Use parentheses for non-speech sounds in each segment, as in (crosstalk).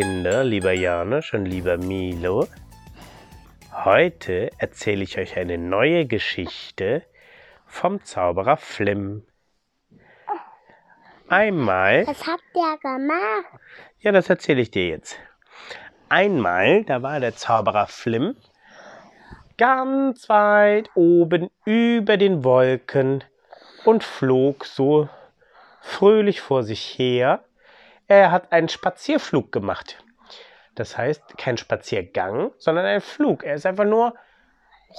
Kinder, lieber Janusz und lieber Milo, heute erzähle ich euch eine neue Geschichte vom Zauberer Flim. Einmal. Was habt ihr gemacht? Ja, das erzähle ich dir jetzt. Einmal, da war der Zauberer Flim ganz weit oben über den Wolken und flog so fröhlich vor sich her. Er hat einen Spazierflug gemacht. Das heißt, kein Spaziergang, sondern ein Flug. Er ist einfach nur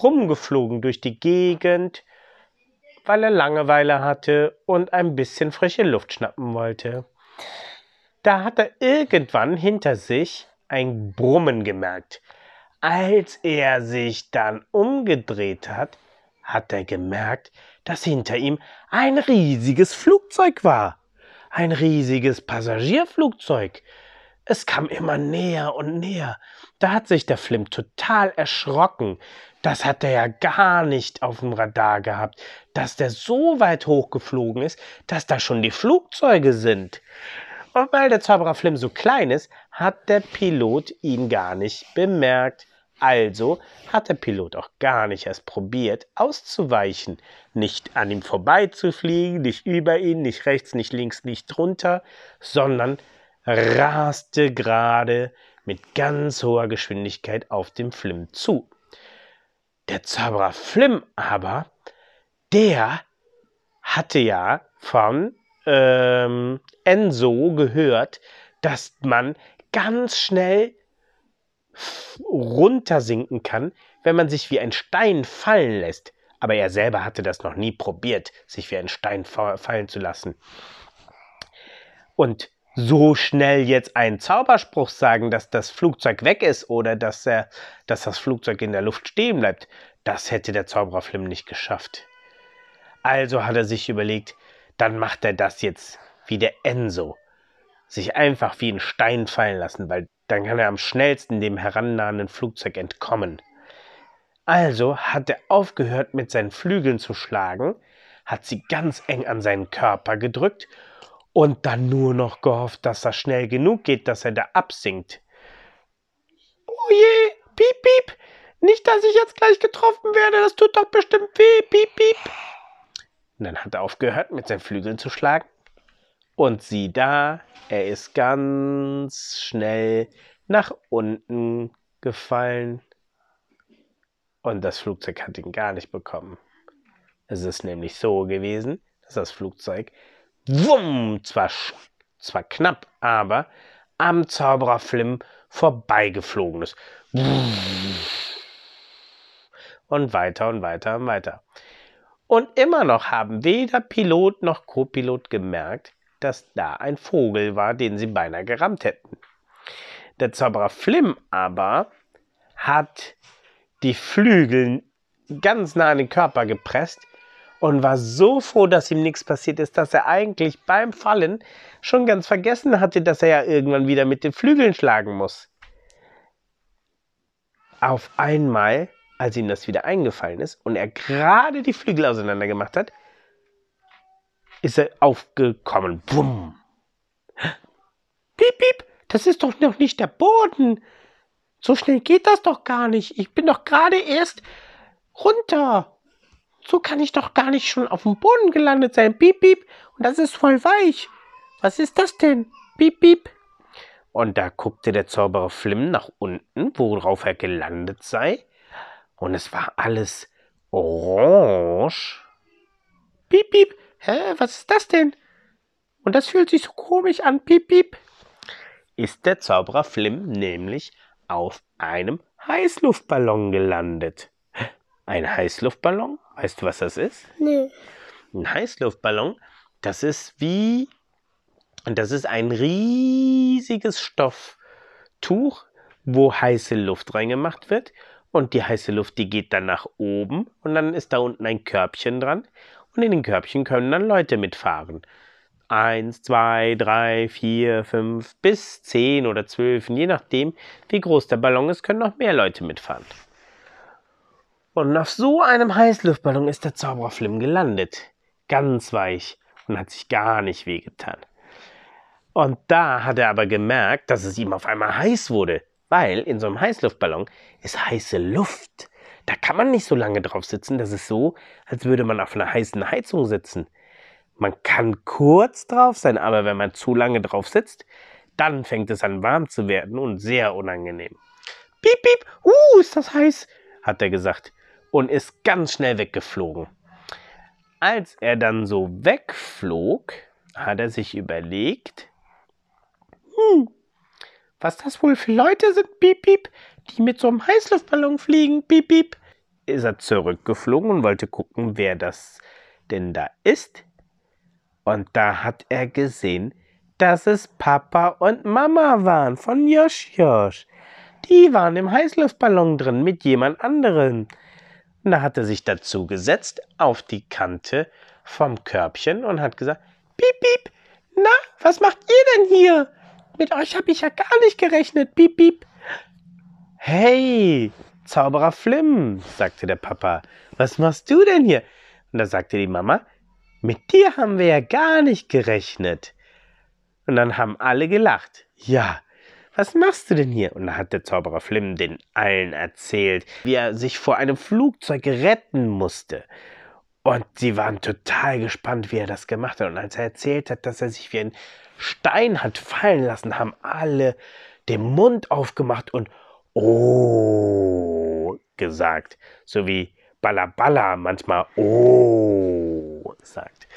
rumgeflogen durch die Gegend, weil er Langeweile hatte und ein bisschen frische Luft schnappen wollte. Da hat er irgendwann hinter sich ein Brummen gemerkt. Als er sich dann umgedreht hat, hat er gemerkt, dass hinter ihm ein riesiges Flugzeug war. Ein riesiges Passagierflugzeug. Es kam immer näher und näher. Da hat sich der Flim total erschrocken. Das hat er ja gar nicht auf dem Radar gehabt, dass der so weit hochgeflogen ist, dass da schon die Flugzeuge sind. Und weil der Zauberer Flim so klein ist, hat der Pilot ihn gar nicht bemerkt. Also hat der Pilot auch gar nicht erst probiert, auszuweichen, nicht an ihm vorbeizufliegen, nicht über ihn, nicht rechts, nicht links, nicht drunter, sondern raste gerade mit ganz hoher Geschwindigkeit auf dem Flim zu. Der Zauberer Flim aber, der hatte ja von ähm, Enzo gehört, dass man ganz schnell runtersinken kann, wenn man sich wie ein Stein fallen lässt. Aber er selber hatte das noch nie probiert, sich wie ein Stein fallen zu lassen. Und so schnell jetzt einen Zauberspruch sagen, dass das Flugzeug weg ist oder dass, er, dass das Flugzeug in der Luft stehen bleibt, das hätte der Zauberer Flim nicht geschafft. Also hat er sich überlegt, dann macht er das jetzt wie der Enso. Sich einfach wie ein Stein fallen lassen, weil dann kann er am schnellsten dem herannahenden Flugzeug entkommen. Also hat er aufgehört, mit seinen Flügeln zu schlagen, hat sie ganz eng an seinen Körper gedrückt und dann nur noch gehofft, dass das schnell genug geht, dass er da absinkt. Oh je, piep, piep, nicht, dass ich jetzt gleich getroffen werde, das tut doch bestimmt weh, piep, piep. Und dann hat er aufgehört, mit seinen Flügeln zu schlagen und sieh da, er ist ganz schnell nach unten gefallen. Und das Flugzeug hat ihn gar nicht bekommen. Es ist nämlich so gewesen, dass das Flugzeug wumm, zwar, zwar knapp, aber am Zauberer Flim vorbeigeflogen ist. Und weiter und weiter und weiter. Und immer noch haben weder Pilot noch Co-Pilot gemerkt, dass da ein Vogel war, den sie beinahe gerammt hätten. Der Zauberer Flim aber hat die Flügel ganz nah an den Körper gepresst und war so froh, dass ihm nichts passiert ist, dass er eigentlich beim Fallen schon ganz vergessen hatte, dass er ja irgendwann wieder mit den Flügeln schlagen muss. Auf einmal, als ihm das wieder eingefallen ist und er gerade die Flügel auseinander gemacht hat, ist er aufgekommen. Bumm. Piep, piep, das ist doch noch nicht der Boden. So schnell geht das doch gar nicht. Ich bin doch gerade erst runter. So kann ich doch gar nicht schon auf dem Boden gelandet sein. Piep, piep. Und das ist voll weich. Was ist das denn? Piep, piep. Und da guckte der Zauberer Flim nach unten, worauf er gelandet sei. Und es war alles orange. Piep, piep. Hä, was ist das denn? Und das fühlt sich so komisch an, piep, piep. Ist der Zauberer Flim nämlich auf einem Heißluftballon gelandet. Ein Heißluftballon? Weißt du, was das ist? Nö. Ein Heißluftballon, das ist wie, das ist ein riesiges Stofftuch, wo heiße Luft reingemacht wird. Und die heiße Luft, die geht dann nach oben und dann ist da unten ein Körbchen dran und in den Körbchen können dann Leute mitfahren. Eins, zwei, drei, vier, fünf bis zehn oder zwölf, je nachdem, wie groß der Ballon ist, können noch mehr Leute mitfahren. Und auf so einem Heißluftballon ist der Zauberer Flim gelandet. Ganz weich und hat sich gar nicht wehgetan. Und da hat er aber gemerkt, dass es ihm auf einmal heiß wurde, weil in so einem Heißluftballon ist heiße Luft. Da kann man nicht so lange drauf sitzen, das ist so, als würde man auf einer heißen Heizung sitzen. Man kann kurz drauf sein, aber wenn man zu lange drauf sitzt, dann fängt es an warm zu werden und sehr unangenehm. Piep, piep, uh, ist das heiß, hat er gesagt und ist ganz schnell weggeflogen. Als er dann so wegflog, hat er sich überlegt, hm, was das wohl für Leute sind, piep, piep, die mit so einem Heißluftballon fliegen, piep, piep. Ist er zurückgeflogen und wollte gucken, wer das denn da ist. Und da hat er gesehen, dass es Papa und Mama waren von Josh Josh. Die waren im Heißluftballon drin mit jemand anderem. Da hat er sich dazu gesetzt auf die Kante vom Körbchen und hat gesagt, Piep, piep, na, was macht ihr denn hier? Mit euch habe ich ja gar nicht gerechnet, piep, piep. Hey, Zauberer Flim, sagte der Papa, was machst du denn hier? Und da sagte die Mama, mit dir haben wir ja gar nicht gerechnet. Und dann haben alle gelacht. Ja, was machst du denn hier? Und da hat der Zauberer Flim den allen erzählt, wie er sich vor einem Flugzeug retten musste. Und sie waren total gespannt, wie er das gemacht hat. Und als er erzählt hat, dass er sich wie ein Stein hat fallen lassen, haben alle den Mund aufgemacht und Oh gesagt. So wie Balla manchmal Oh sagt.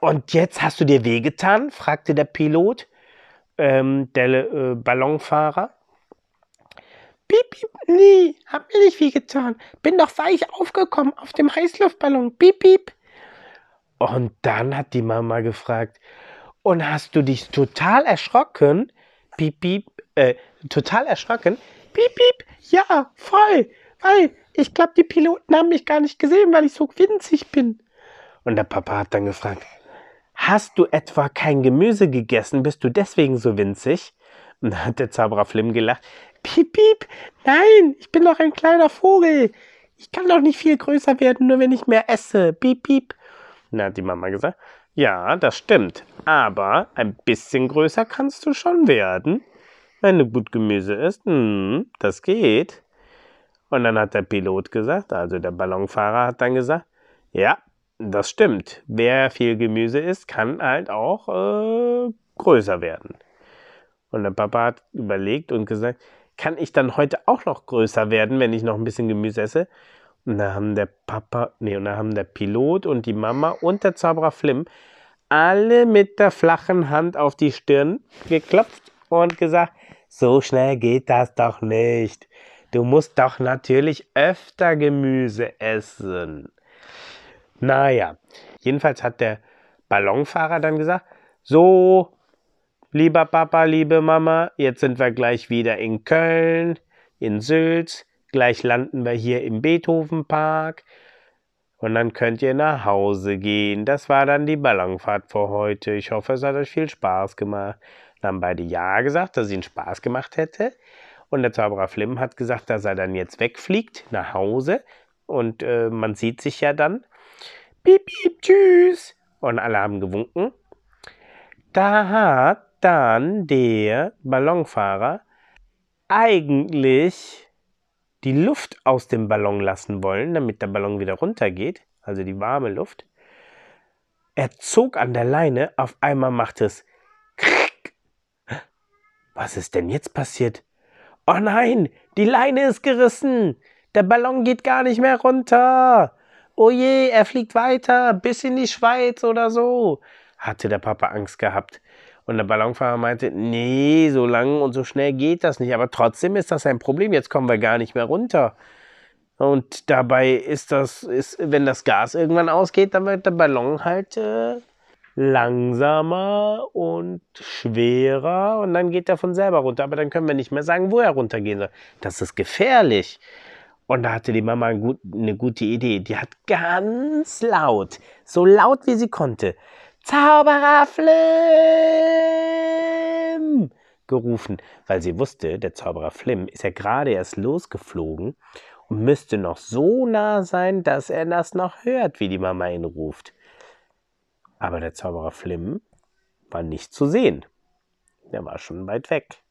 Und jetzt hast du dir wehgetan? fragte der Pilot, ähm, der äh, Ballonfahrer. Piep, piep, nee, hab mir nicht wehgetan. Bin doch weich aufgekommen auf dem Heißluftballon. Piep, piep. Und dann hat die Mama gefragt, und hast du dich total erschrocken? Piep, piep, äh, total erschrocken? Piep, piep, ja, voll, weil ich glaube, die Piloten haben mich gar nicht gesehen, weil ich so winzig bin. Und der Papa hat dann gefragt, Hast du etwa kein Gemüse gegessen? Bist du deswegen so winzig? Und dann hat der Zauberer Flim gelacht. Piep, piep, nein, ich bin doch ein kleiner Vogel. Ich kann doch nicht viel größer werden, nur wenn ich mehr esse. Piep, piep. Dann hat die Mama gesagt, ja, das stimmt, aber ein bisschen größer kannst du schon werden. Wenn du gut Gemüse isst, hm, das geht. Und dann hat der Pilot gesagt, also der Ballonfahrer hat dann gesagt, ja, das stimmt. Wer viel Gemüse isst, kann halt auch äh, größer werden. Und der Papa hat überlegt und gesagt, kann ich dann heute auch noch größer werden, wenn ich noch ein bisschen Gemüse esse? Und da haben der Papa, nee, und da haben der Pilot und die Mama und der Zauberer Flim alle mit der flachen Hand auf die Stirn geklopft und gesagt, so schnell geht das doch nicht. Du musst doch natürlich öfter Gemüse essen. Naja, jedenfalls hat der Ballonfahrer dann gesagt, so, lieber Papa, liebe Mama, jetzt sind wir gleich wieder in Köln, in Sülz, gleich landen wir hier im Beethovenpark und dann könnt ihr nach Hause gehen. Das war dann die Ballonfahrt für heute. Ich hoffe, es hat euch viel Spaß gemacht. Dann haben beide Ja gesagt, dass es ihnen Spaß gemacht hätte. Und der Zauberer Flim hat gesagt, dass er dann jetzt wegfliegt nach Hause. Und äh, man sieht sich ja dann. Piep, piep, tschüss. Und alle haben gewunken. Da hat dann der Ballonfahrer eigentlich die Luft aus dem Ballon lassen wollen, damit der Ballon wieder runtergeht, also die warme Luft. Er zog an der Leine, auf einmal macht es. Was ist denn jetzt passiert? Oh nein, die Leine ist gerissen. Der Ballon geht gar nicht mehr runter oh je, er fliegt weiter, bis in die Schweiz oder so. Hatte der Papa Angst gehabt. Und der Ballonfahrer meinte, nee, so lang und so schnell geht das nicht. Aber trotzdem ist das ein Problem. Jetzt kommen wir gar nicht mehr runter. Und dabei ist das, ist, wenn das Gas irgendwann ausgeht, dann wird der Ballon halt äh, langsamer und schwerer und dann geht er von selber runter. Aber dann können wir nicht mehr sagen, wo er runtergehen soll. Das ist gefährlich. Und da hatte die Mama eine gute Idee. Die hat ganz laut, so laut wie sie konnte, Zauberer Flim gerufen, weil sie wusste, der Zauberer Flim ist ja gerade erst losgeflogen und müsste noch so nah sein, dass er das noch hört, wie die Mama ihn ruft. Aber der Zauberer Flim war nicht zu sehen. Der war schon weit weg.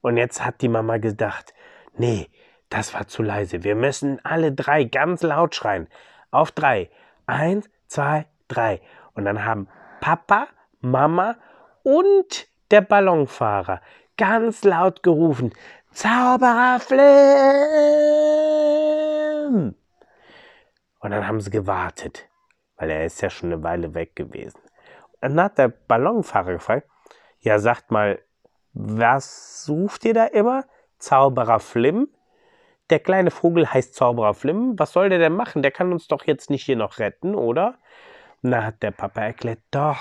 Und jetzt hat die Mama gedacht, nee, das war zu leise. Wir müssen alle drei ganz laut schreien. Auf drei. Eins, zwei, drei. Und dann haben Papa, Mama und der Ballonfahrer ganz laut gerufen, Zauberer Flim! Und dann haben sie gewartet, weil er ist ja schon eine Weile weg gewesen. Und dann hat der Ballonfahrer gefragt, ja, sagt mal, was sucht ihr da immer? Zauberer Flim? Der kleine Vogel heißt Zauberer Flim. Was soll der denn machen? Der kann uns doch jetzt nicht hier noch retten, oder? Dann hat der Papa erklärt, doch,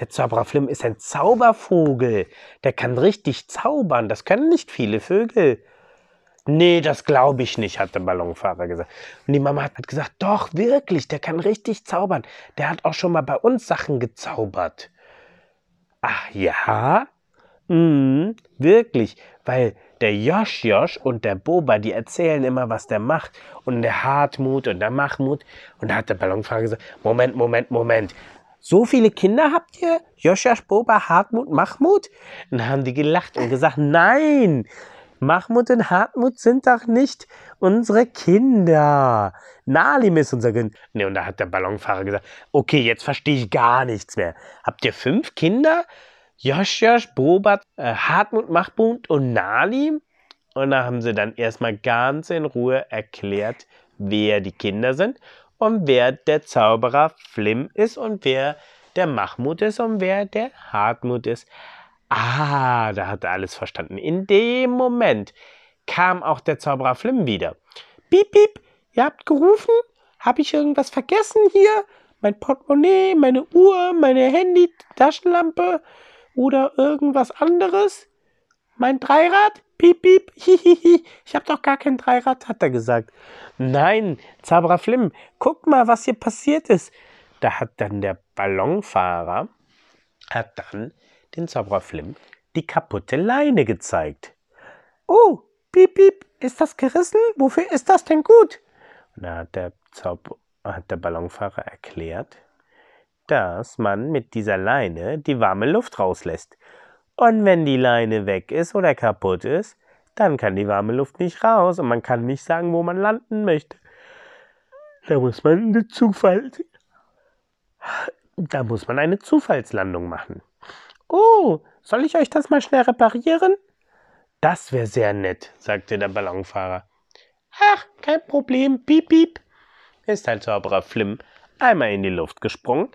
der Zauberer Flim ist ein Zaubervogel. Der kann richtig zaubern. Das können nicht viele Vögel. Nee, das glaube ich nicht, hat der Ballonfahrer gesagt. Und die Mama hat gesagt, doch, wirklich, der kann richtig zaubern. Der hat auch schon mal bei uns Sachen gezaubert. Ach ja? Mhm, wirklich, weil der Josh Josh und der Boba, die erzählen immer, was der macht. Und der Hartmut und der Mahmut. Und da hat der Ballonfahrer gesagt, Moment, Moment, Moment. So viele Kinder habt ihr? Josh, Boba, Hartmut, Mahmut? Und dann haben die gelacht und gesagt, nein, Mahmut und Hartmut sind doch nicht unsere Kinder. Nalim ist unser Kind. Nee, und da hat der Ballonfahrer gesagt, okay, jetzt verstehe ich gar nichts mehr. Habt ihr fünf Kinder? Josh, Bobat, äh, Hartmut, Mahmut und Nalim? Und da haben sie dann erstmal ganz in Ruhe erklärt, wer die Kinder sind und wer der Zauberer Flim ist und wer der Mahmut ist und wer der Hartmut ist. Ah, da hat er alles verstanden. In dem Moment kam auch der Zauberer Flim wieder. Piep, piep, ihr habt gerufen? Habe ich irgendwas vergessen hier? Mein Portemonnaie, meine Uhr, meine Handy, Taschenlampe oder irgendwas anderes? Mein Dreirad? Piep, piep, (laughs) hihihi. Ich habe doch gar kein Dreirad, hat er gesagt. Nein, Zauberer Flim, guck mal, was hier passiert ist. Da hat dann der Ballonfahrer, hat dann den Zauberer Flim die kaputte Leine gezeigt. Oh, piep, piep, ist das gerissen? Wofür ist das denn gut? Und da hat der, Zaub hat der Ballonfahrer erklärt, dass man mit dieser Leine die warme Luft rauslässt. Und wenn die Leine weg ist oder kaputt ist, dann kann die warme Luft nicht raus und man kann nicht sagen, wo man landen möchte. Da muss man eine Zufall. Da muss man eine Zufallslandung machen. Oh, soll ich euch das mal schnell reparieren? Das wäre sehr nett, sagte der Ballonfahrer. Ach, kein Problem, piep, piep. Ist ein Zauberer Flim einmal in die Luft gesprungen,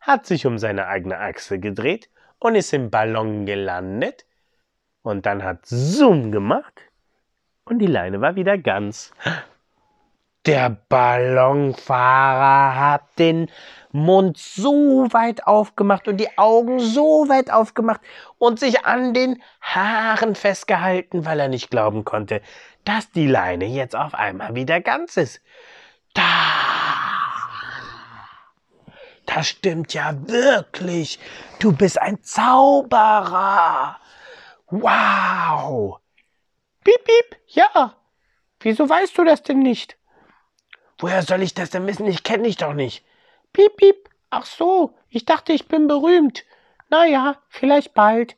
hat sich um seine eigene Achse gedreht und ist im Ballon gelandet. Und dann hat Zoom gemacht und die Leine war wieder ganz. Der Ballonfahrer hat den Mund so weit aufgemacht und die Augen so weit aufgemacht und sich an den Haaren festgehalten, weil er nicht glauben konnte, dass die Leine jetzt auf einmal wieder ganz ist. Da! Das stimmt ja wirklich. Du bist ein Zauberer. Wow. Piep, piep. Ja. Wieso weißt du das denn nicht? Woher soll ich das denn wissen? Ich kenne dich doch nicht. Piep, piep. Ach so, ich dachte, ich bin berühmt. Na ja, vielleicht bald.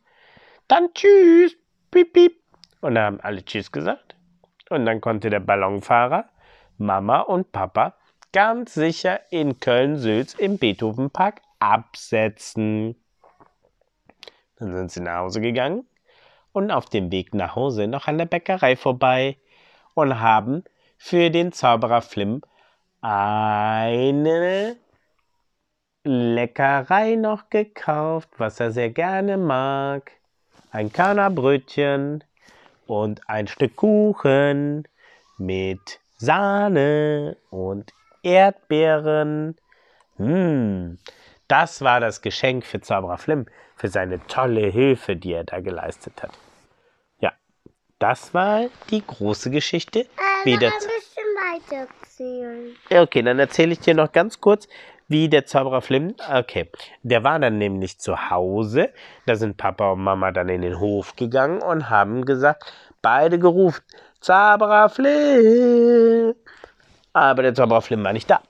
Dann tschüss. Piep, piep. Und dann haben alle Tschüss gesagt. Und dann konnte der Ballonfahrer, Mama und Papa ganz sicher in Köln-Sülz im Beethovenpark absetzen. Dann sind sie nach Hause gegangen und auf dem Weg nach Hause noch an der Bäckerei vorbei und haben für den Zauberer Flim eine Leckerei noch gekauft, was er sehr gerne mag. Ein Körnerbrötchen und ein Stück Kuchen mit Sahne und Erdbeeren. Hm, das war das Geschenk für Zauberer Flim, für seine tolle Hilfe, die er da geleistet hat. Ja, das war die große Geschichte. Äh, wie der weiter erzählen. Okay, dann erzähle ich dir noch ganz kurz, wie der Zauberer Flim. Okay, der war dann nämlich zu Hause. Da sind Papa und Mama dann in den Hof gegangen und haben gesagt, beide gerufen, Zauberer Flim. Aber der Zauberer Flim war nicht da.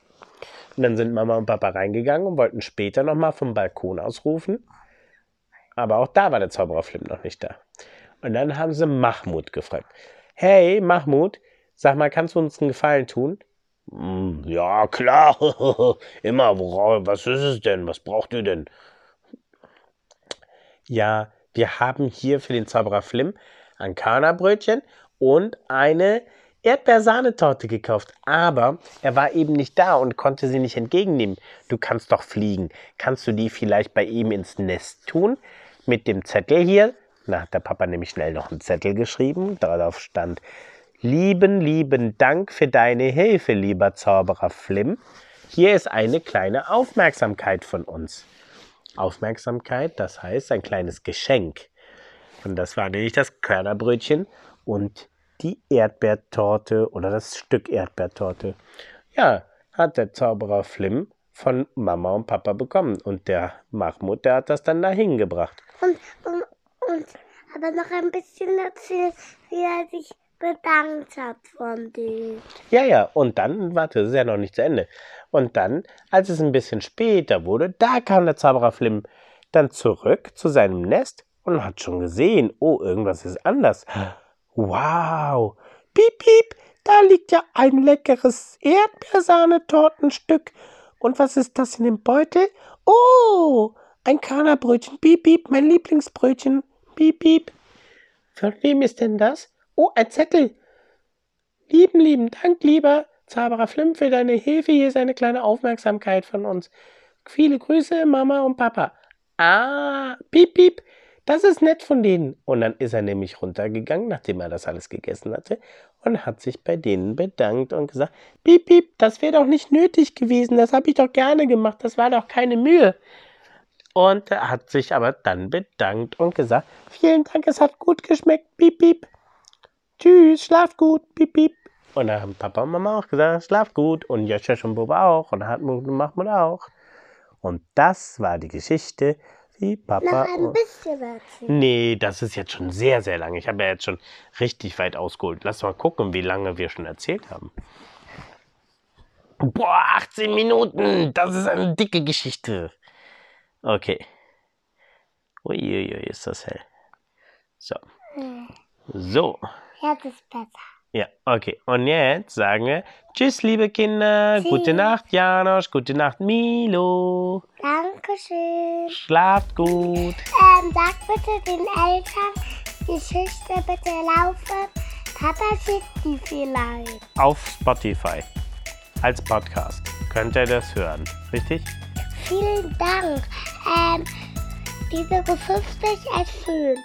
Und dann sind Mama und Papa reingegangen und wollten später nochmal vom Balkon aus rufen. Aber auch da war der Zauberer Flim noch nicht da. Und dann haben sie Mahmud gefragt. Hey, Mahmud, sag mal, kannst du uns einen Gefallen tun? Hm, ja, klar. (laughs) Immer. Was ist es denn? Was braucht ihr denn? Ja, wir haben hier für den Zauberer Flim ein Körnerbrötchen und eine Erdbeersahnetorte gekauft, aber er war eben nicht da und konnte sie nicht entgegennehmen. Du kannst doch fliegen. Kannst du die vielleicht bei ihm ins Nest tun? Mit dem Zettel hier. Na, hat der Papa nämlich schnell noch einen Zettel geschrieben. Darauf stand, lieben, lieben Dank für deine Hilfe, lieber Zauberer Flim. Hier ist eine kleine Aufmerksamkeit von uns. Aufmerksamkeit, das heißt ein kleines Geschenk. Und das war nämlich das Körnerbrötchen und die Erdbeertorte oder das Stück Erdbeertorte. Ja, hat der Zauberer Flim von Mama und Papa bekommen. Und der Mahmoud, der hat das dann dahin gebracht. Und, und, und aber noch ein bisschen erzählt, wie er sich bedankt hat von dir. Ja, ja, und dann, warte, das ist ja noch nicht zu Ende. Und dann, als es ein bisschen später wurde, da kam der Zauberer Flim dann zurück zu seinem Nest und hat schon gesehen, oh, irgendwas ist anders. Wow! Piep, piep, da liegt ja ein leckeres Erdbeersahnetortenstück. Und was ist das in dem Beutel? Oh, ein Körnerbrötchen. Piep, piep, mein Lieblingsbrötchen. Piep, piep. Von wem ist denn das? Oh, ein Zettel. Lieben, lieben Dank, lieber Zauberer Flim, für deine Hilfe. Hier ist eine kleine Aufmerksamkeit von uns. Viele Grüße, Mama und Papa. Ah, piep, piep. Das ist nett von denen. Und dann ist er nämlich runtergegangen, nachdem er das alles gegessen hatte, und hat sich bei denen bedankt und gesagt, piep, piep, das wäre doch nicht nötig gewesen, das habe ich doch gerne gemacht, das war doch keine Mühe. Und er hat sich aber dann bedankt und gesagt, vielen Dank, es hat gut geschmeckt, piep, piep. Tschüss, schlaf gut, piep, piep. Und dann haben Papa und Mama auch gesagt, schlaf gut. Und Joshua und Boba auch. Und Hartmut und Mahmoud auch. Und das war die Geschichte wie Papa. Noch ein bisschen erzählen. Nee, das ist jetzt schon sehr, sehr lange. Ich habe ja jetzt schon richtig weit ausgeholt. Lass mal gucken, wie lange wir schon erzählt haben. Boah, 18 Minuten. Das ist eine dicke Geschichte. Okay. Uiuiui, ist das hell. So. So. Jetzt ist besser. Ja, okay. Und jetzt sagen wir Tschüss, liebe Kinder. Tschüss. Gute Nacht, Janosch. Gute Nacht, Milo. Dankeschön. Schlaft gut. Ähm, sag bitte den Eltern, die Geschichte bitte laufen. Papa schickt die vielleicht. Auf Spotify. Als Podcast. Könnt ihr das hören. Richtig? Vielen Dank. Ähm, diese 50 erfüllen.